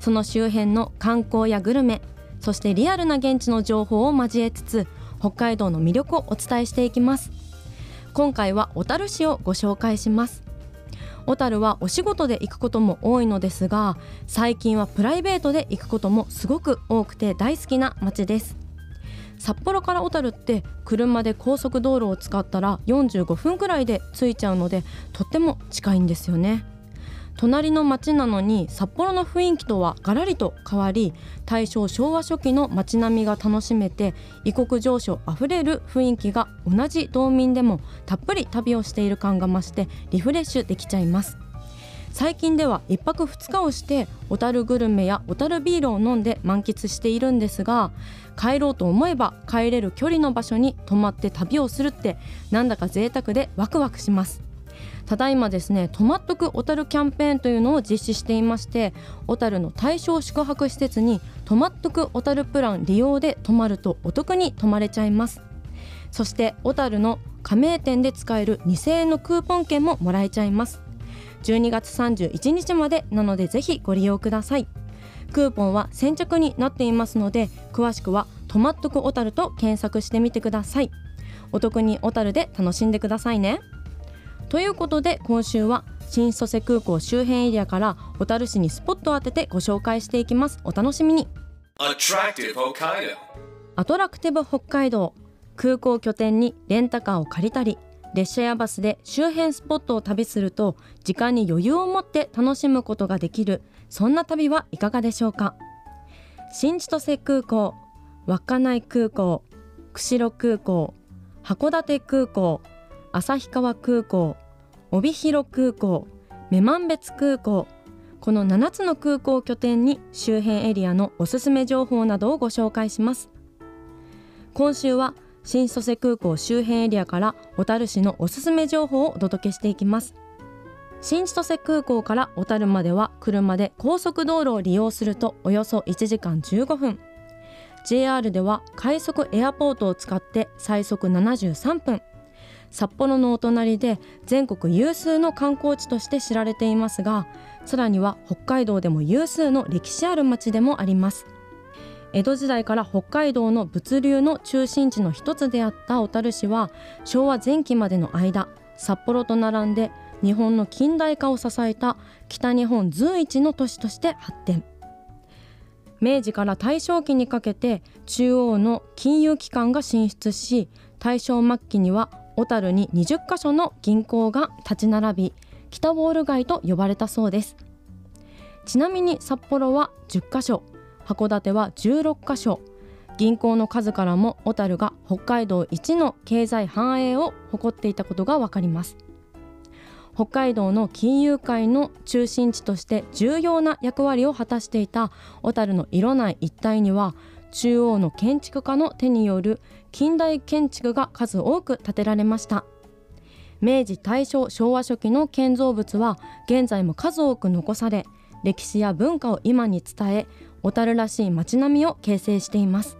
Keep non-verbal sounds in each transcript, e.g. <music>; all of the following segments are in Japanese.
その周辺の観光やグルメそしてリアルな現地の情報を交えつつ北海道の魅力をお伝えしていきます。今回は小樽市をご紹介します。小樽はお仕事で行くことも多いのですが最近はプライベートで行くこともすごく多くて大好きな街です。札幌から小樽って車で高速道路を使ったら45分くらいで着いちゃうのでとっても近いんですよね。隣の町なのに札幌の雰囲気とはガラリと変わり大正昭和初期の街並みが楽しめて異国情緒あふれる雰囲気が同じ道民でもたっぷり旅をしている感が増してリフレッシュできちゃいます。最近では1泊2日をして小樽グルメや小樽ビールを飲んで満喫しているんですが帰ろうと思えば帰れる距離の場所に泊まって旅をするってなんだか贅沢でワクワクします。ただいまですね泊まっとく小樽キャンペーンというのを実施していまして小樽の対象宿泊施設に泊まっとく小樽プラン利用で泊まるとお得に泊まれちゃいます。そして小樽の加盟店で使える2000円のクーポン券ももらえちゃいます。12月31日までなのでぜひご利用ください。クーポンは先着になっていますので詳しくは泊まっとく小樽と検索してみてください。お得に小樽で楽しんでくださいね。ということで今週は新千歳空港周辺エリアから小樽市にスポットを当ててご紹介していきます。お楽しみに.アトラクティブ北海道空港拠点にレンタカーを借りたり列車やバスで周辺スポットを旅すると時間に余裕を持って楽しむことができる。そんな旅はいかがでしょうか？新千歳空港稚内空港釧路空港函館空港旭川空港帯広空港女満別空港。この7つの空港を拠点に周辺エリアのおすすめ情報などをご紹介します。今週は新千歳空港周辺エリアから小樽市のおすすめ情報をお届けしていきます。新千歳空港から小樽までは車で高速道路を利用するとおよそ1時間15分。JR では快速エアポートを使って最速73分。札幌のお隣で全国有数の観光地として知られていますがさらには北海道でも有数の歴史ある町でもあります。江戸時代から北海道の物流の中心地の一つであった小樽市は昭和前期までの間札幌と並んで日本の近代化を支えた北日本随一の都市として発展。明治から大正期にかけて中央の金融機関が進出し大正末期には小樽に20カ所の銀行が立ち並び北ウォール街と呼ばれたそうです。ちなみに札幌は10カ所函館は16カ所銀行の数からも小樽が北海道一の経済繁栄を誇っていたことが分かります。北海道の金融界の中心地として重要な役割を果たしていた小樽の色内一帯には中央の建築家の手による近代建築が数多く建てられました。明治大正昭和初期の建造物は現在も数多く残され歴史や文化を今に伝え小樽らしい街並みを形成しています。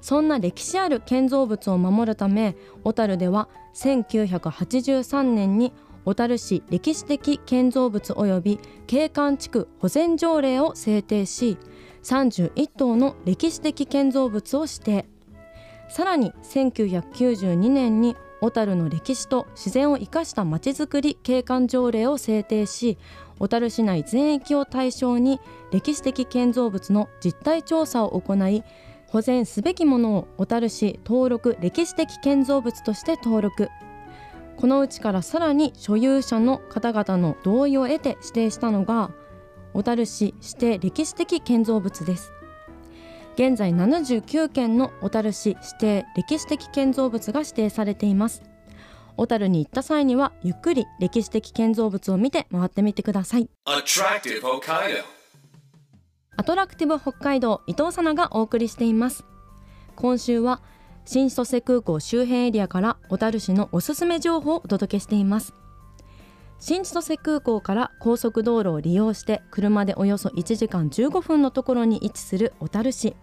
そんな歴史ある建造物を守るため小樽では1983年に小樽市歴史的建造物及び景観地区保全条例を制定し31棟の歴史的建造物を指定。さらに1992年に小樽の歴史と自然を生かしたまちづくり景観条例を制定し小樽市内全域を対象に歴史的建造物の実態調査を行い保全すべきものを小樽市登録歴史的建造物として登録。このうちからさらに所有者の方々の同意を得て指定したのが小樽市指定歴史的建造物です。現在79件の小樽市指定歴史的建造物が指定されています。小樽に行った際にはゆっくり歴史的建造物を見て回ってみてください。Attractive Hokkaido. アトラクティブ北海道伊藤さながお送りしています。今週は新千歳空港周辺エリアから小樽市のおすすめ情報をお届けしています。新千歳空港から高速道路を利用して車でおよそ1時間15分のところに位置する小樽市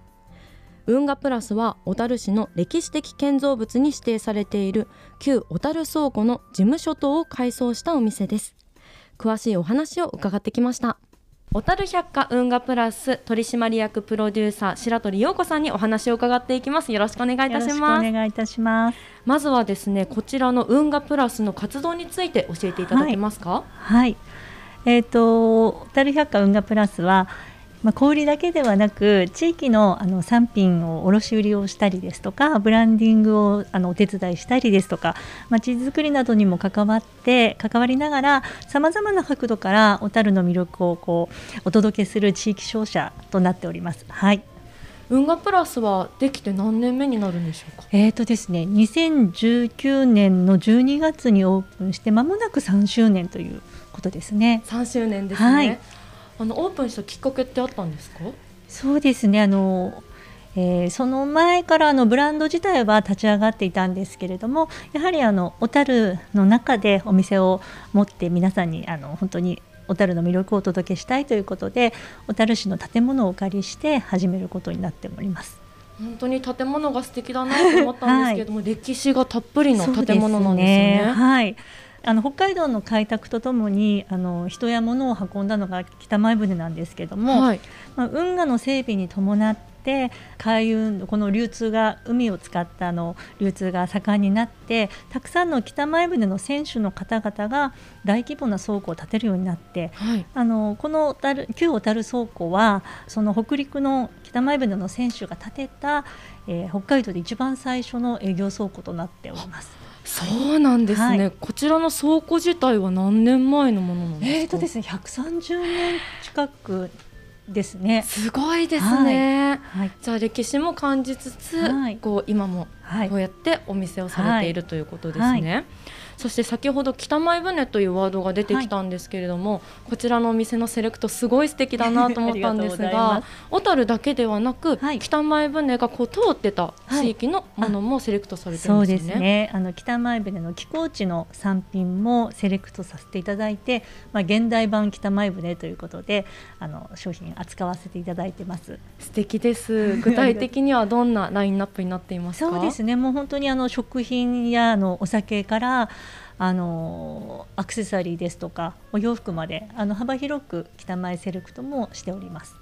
運河プラスは小樽市の歴史的建造物に指定されている旧小樽倉庫の事務所等を改装したお店です。詳しいお話を伺ってきました。小樽百貨運河プラス取締役プロデューサー白鳥陽子さんにお話を伺っていきます。よろしくお願いいたします。お願いいたします。まずはですねこちらの運河プラスの活動について教えていただけますか？はい、えっ、ー、と小樽百貨運河プラスはまあ、小売だけではなく地域のあの産品を卸売をしたりですとかブランディングをあのお手伝いしたりですとかまち、づくりなどにも関わって関わりながらさまざまな角度から小樽の魅力をこうお届けする地域商社となっております。はい運河プラスはできて何年目になるんでしょうか？えっ、ー、とですね、2019年の12月にオープンしてまもなく3周年ということですね。3周年ですね。はいあのオープンしたきっかけってあったんですか？そうですね。あのえー、その前からあのブランド自体は立ち上がっていたんですけれどもやはりあの小樽の中でお店を持って皆さんにあの本当に小樽の魅力をお届けしたいということで小樽市の建物をお借りして始めることになっております。本当に建物が素敵だなと思ったんですけども、はい、歴史がたっぷりの建物なんですね。すね。はいあの北海道の開拓とともにあの人や物を運んだのが北前船なんですけども、はい、まあ、運河の整備に伴って海運この流通が海を使ったあの流通が盛んになってたくさんの北前船の船主の方々が大規模な倉庫を建てるようになって、はい、あのこの旧小樽倉庫はその北陸の北前船の船主が建てた、えー、北海道で一番最初の営業倉庫となっております。そうなんですね、はい、こちらの倉庫自体は何年前のものなんですか？えっ、ー、とですね、130年近くですね。すごいですね。はい、じゃあ歴史も感じつつ、はい、こう今もこうやってお店をされているということですね。そして先ほど北前船というワードが出てきたんですけれども、はい、こちらのお店のセレクトすごい素敵だなと思ったんですが小樽だけではなく、はい、北前船がこう通ってた地域のものもセレクトされてるんですね。そうですね。あの北前船の寄港地の産品もセレクトさせていただいて、まあ、現代版北前船ということであの商品扱わせていただいてます。素敵です。具体的にはどんなラインナップになっていますそうですね。もう本当にあの食品やあのお酒からあのアクセサリーですとかお洋服まであの幅広く北前セレクトもしております。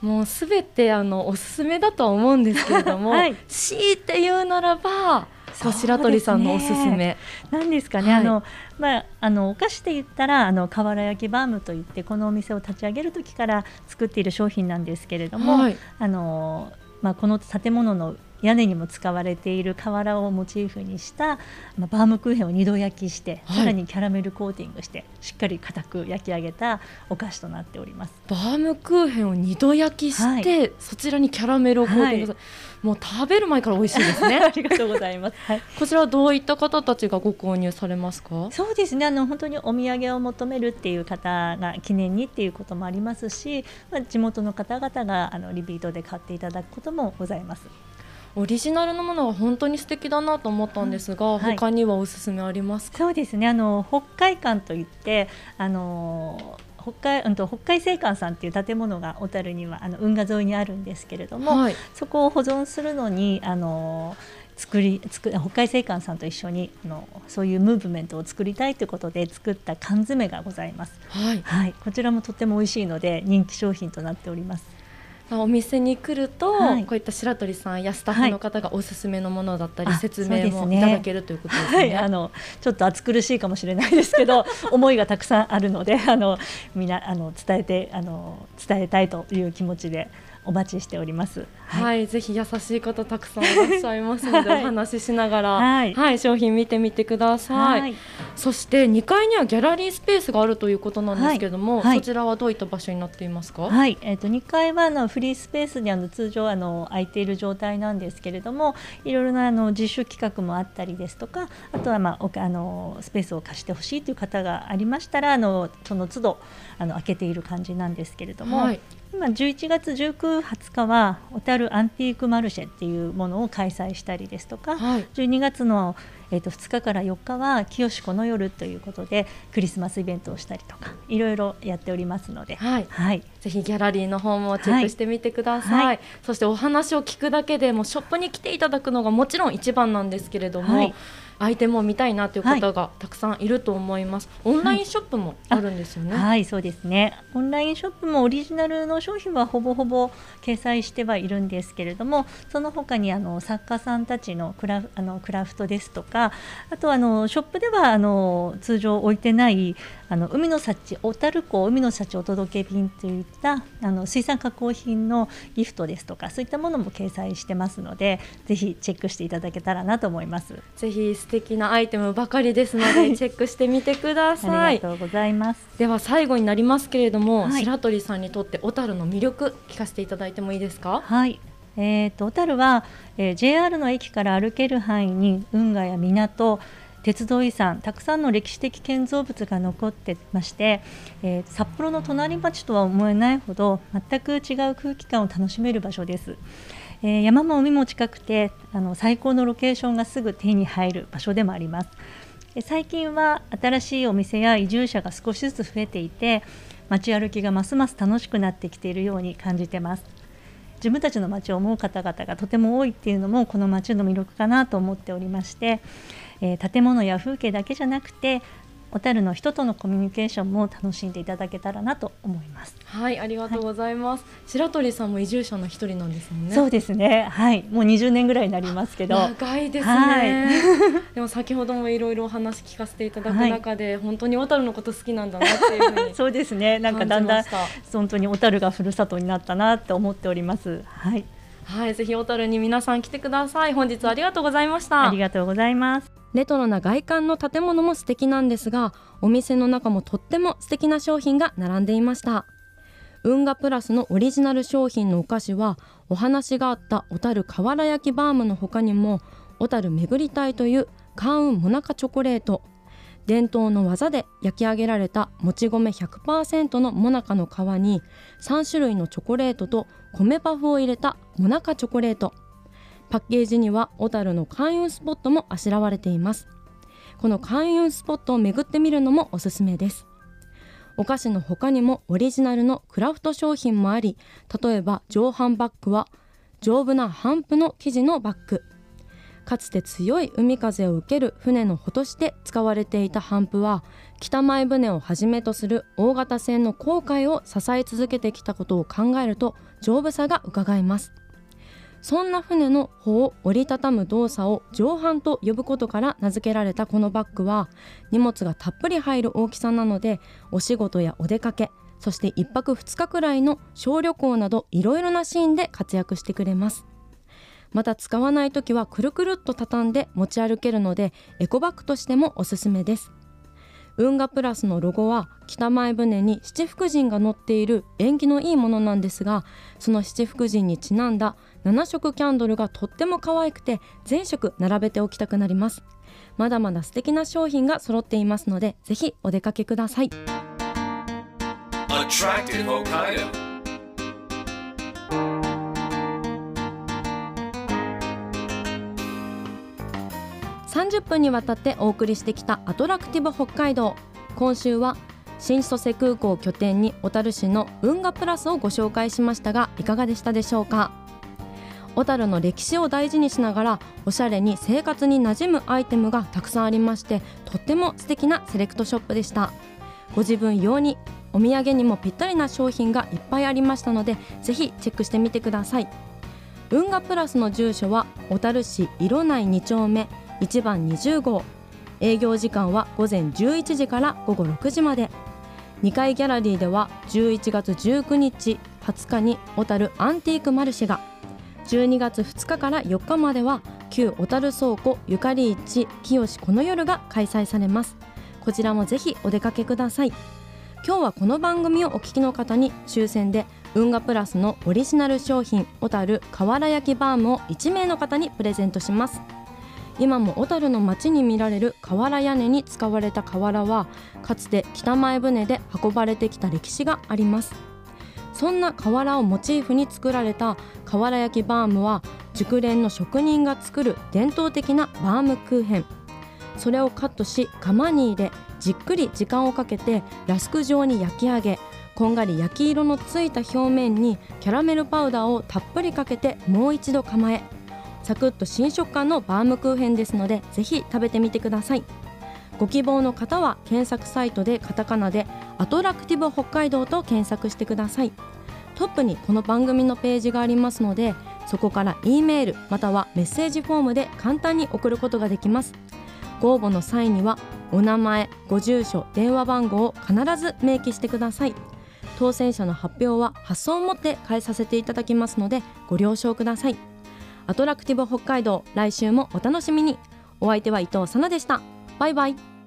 もうすべてあのおすすめだとは思うんですけれども、はい、強いて言うならばそう白鳥さんのおすすめ。なんですかね、はい、あのまああのお菓子で言ったらあの瓦焼きバームといってこのお店を立ち上げる時から作っている商品なんですけれども、はい、あのまあこの建物の屋根にも使われている瓦をモチーフにした、まあ、バームクーヘンを二度焼きして、はい、さらにキャラメルコーティングしてしっかり固く焼き上げたお菓子となっております。バームクーヘンを二度焼きして、はい、そちらにキャラメルをコーティングする、はい、もう食べる前から美味しいですね。<laughs> ありがとうございます、はい、こちらはどういった方たちがご購入されますか？そうですね。あの本当にお土産を求めるっていう方が記念にっていうこともありますし、まあ、地元の方々があのリピートで買っていただくこともございますオリジナルのものは本当に素敵だなと思ったんですが、はい、他にはおすすめありますそうですね。あの北海館といってあの北海うんと北海製館さんっていう建物が小樽にはあの運河沿いにあるんですけれども、はい、そこを保存するのにあの作り作北海製館さんと一緒にあのそういうムーブメントを作りたいということで作った缶詰がございます、はい、はい、こちらもとっても美味しいので人気商品となっておりますお店に来ると、はい、こういった白鳥さんやスタッフの方がおすすめのものだったり、はい、説明もいただけるということですね。はい、あのちょっと暑苦しいかもしれないですけど <laughs> 思いがたくさんあるのであのみんなあの伝えてあの伝えたいという気持ちでお待ちしております。はい、はい、ぜひ優しい方たくさんいらっしゃいますので、お話ししながら、はい、はい、商品見てみてください。そして2階にはギャラリースペースがあるということなんですけれども、そちらはどういった場所になっていますか？はい、えっ、ー、と2階はあのフリースペースにあの通常あの空いている状態なんですけれども、いろいろなあの自主企画もあったりですとか、あとはまああのスペースを貸してほしいという方がありましたら、あのその都度あの開けている感じなんですけれども、はい、今11月19、20日は小樽アンティークマルシェっていうものを開催したりですとか、はい、12月のえー、と2日から4日は清子の夜ということでクリスマスイベントをしたりとかいろいろやっておりますので、はい、はい、ぜひギャラリーの方もチェックしてみてください、はい、そしてお話を聞くだけでもショップに来ていただくのがもちろん一番なんですけれども、はいアイテムを見たいなという方がたくさんいると思います、はい、オンラインショップもあるんですよね、はい、はい、そうですね。オンラインショップもオリジナルの商品はほぼほぼ掲載してはいるんですけれどもその他にあの作家さんたちのクラあのクラフトですとかあとあのショップではあの通常置いてないあの海の幸小樽港海の幸お届け便といったあの水産加工品のギフトですとかそういったものも掲載してますのでぜひチェックしていただけたらなと思います。ぜひ素敵なアイテムばかりですので、チェックしてみてください。ありがとうございます。では最後になりますけれども、はい、白鳥さんにとって小樽の魅力聞かせていただいてもいいですか？はい。えーと、小樽は、えー、JR の駅から歩ける範囲に運河や港鉄道遺産たくさんの歴史的建造物が残ってまして、えー、札幌の隣町とは思えないほど全く違う空気感を楽しめる場所です。えー、山も海も近くてあの最高のロケーションがすぐ手に入る場所でもあります。最近は新しいお店や移住者が少しずつ増えていて街歩きがますます楽しくなってきているように感じてます自分たちの街を思う方々がとても多いっていうのもこの街の魅力かなと思っておりましてえー、建物や風景だけじゃなくて小樽の人とのコミュニケーションも楽しんでいただけたらなと思います。はい、ありがとうございます。はい、白鳥さんも移住者の一人なんですね。そうですね。はい、もう20年ぐらいになりますけど。長いですね。はい、<laughs> でも先ほどもいろいろお話聞かせていただく中で、はい、本当に小樽のこと好きなんだなっていうふうに <laughs> そうですね。なんかだんだん本当に小樽がふるさとになったなって思っております。はい。はい、ぜひ小樽に皆さん来てください。本日はありがとうございました。ありがとうございます。レトロな外観の建物も素敵なんですがお店の中もとっても素敵な商品が並んでいました。運河プラスのオリジナル商品のお菓子はお話があった小樽瓦焼きバームの他にも小樽巡りたいという関運モナカチョコレート伝統の技で焼き上げられたもち米100%のモナカの皮に3種類のチョコレートと米パフを入れたモナカチョコレートパッケージには小樽の開運スポットもあしらわれています。この開運スポットを巡ってみるのもおすすめです。お菓子の他にもオリジナルのクラフト商品もあり例えば上半バッグは丈夫な帆布の生地のバッグ。かつて強い海風を受ける船の帆として使われていた帆布は北前船をはじめとする大型船の航海を支え続けてきたことを考えると丈夫さがうかがえます。そんな船の帆を折りたたむ動作を上半と呼ぶことから名付けられたこのバッグは荷物がたっぷり入る大きさなのでお仕事やお出かけそして1泊2日くらいの小旅行などいろいろなシーンで活躍してくれます。また使わない時はくるくるっと畳んで持ち歩けるのでエコバッグとしてもおすすめです。運河プラスのロゴは北前船に七福神が乗っている縁起のいいものなんですがその七福神にちなんだ7色キャンドルがとっても可愛くて全色並べておきたくなります。まだまだ素敵な商品が揃っていますのでぜひお出かけください。30分にわたってお送りしてきたアトラクティブ北海道今週は新千歳空港拠点に小樽市の運河プラスをご紹介しましたがいかがでしたでしょうか？小樽の歴史を大事にしながらおしゃれに生活に馴染むアイテムがたくさんありましてとっても素敵なセレクトショップでした。ご自分用にお土産にもぴったりな商品がいっぱいありましたのでぜひチェックしてみてください。運河プラスの住所は小樽市色内2丁目1番20号。営業時間は午前11時から午後6時まで。2階ギャラリーでは11月19日20日に小樽アンティークマルシェが。12月2日から4日までは旧小樽倉庫ゆかり市清この夜が開催されます。こちらもぜひお出かけください。今日はこの番組をお聞きの方に抽選で運河プラスのオリジナル商品小樽瓦焼きバームを1名の方にプレゼントします。今も小樽の町に見られる瓦屋根に使われた瓦はかつて北前船で運ばれてきた歴史があります。そんな瓦をモチーフに作られた瓦焼きバームは熟練の職人が作る伝統的なバームクーヘン。それをカットし窯に入れじっくり時間をかけてラスク状に焼き上げこんがり焼き色のついた表面にキャラメルパウダーをたっぷりかけてもう一度構えサクッと新食感のバームクーヘンですのでぜひ食べてみてください。ご希望の方は検索サイトでカタカナでアトラクティブ北海道と検索してください。トップにこの番組のページがありますのでそこから E メールまたはメッセージフォームで簡単に送ることができます。ご応募の際にはお名前ご住所電話番号を必ず明記してください。当選者の発表は発送をもって返させていただきますのでご了承ください。アトラクティブ北海道来週もお楽しみに。お相手は伊藤さなでした。バイバイ。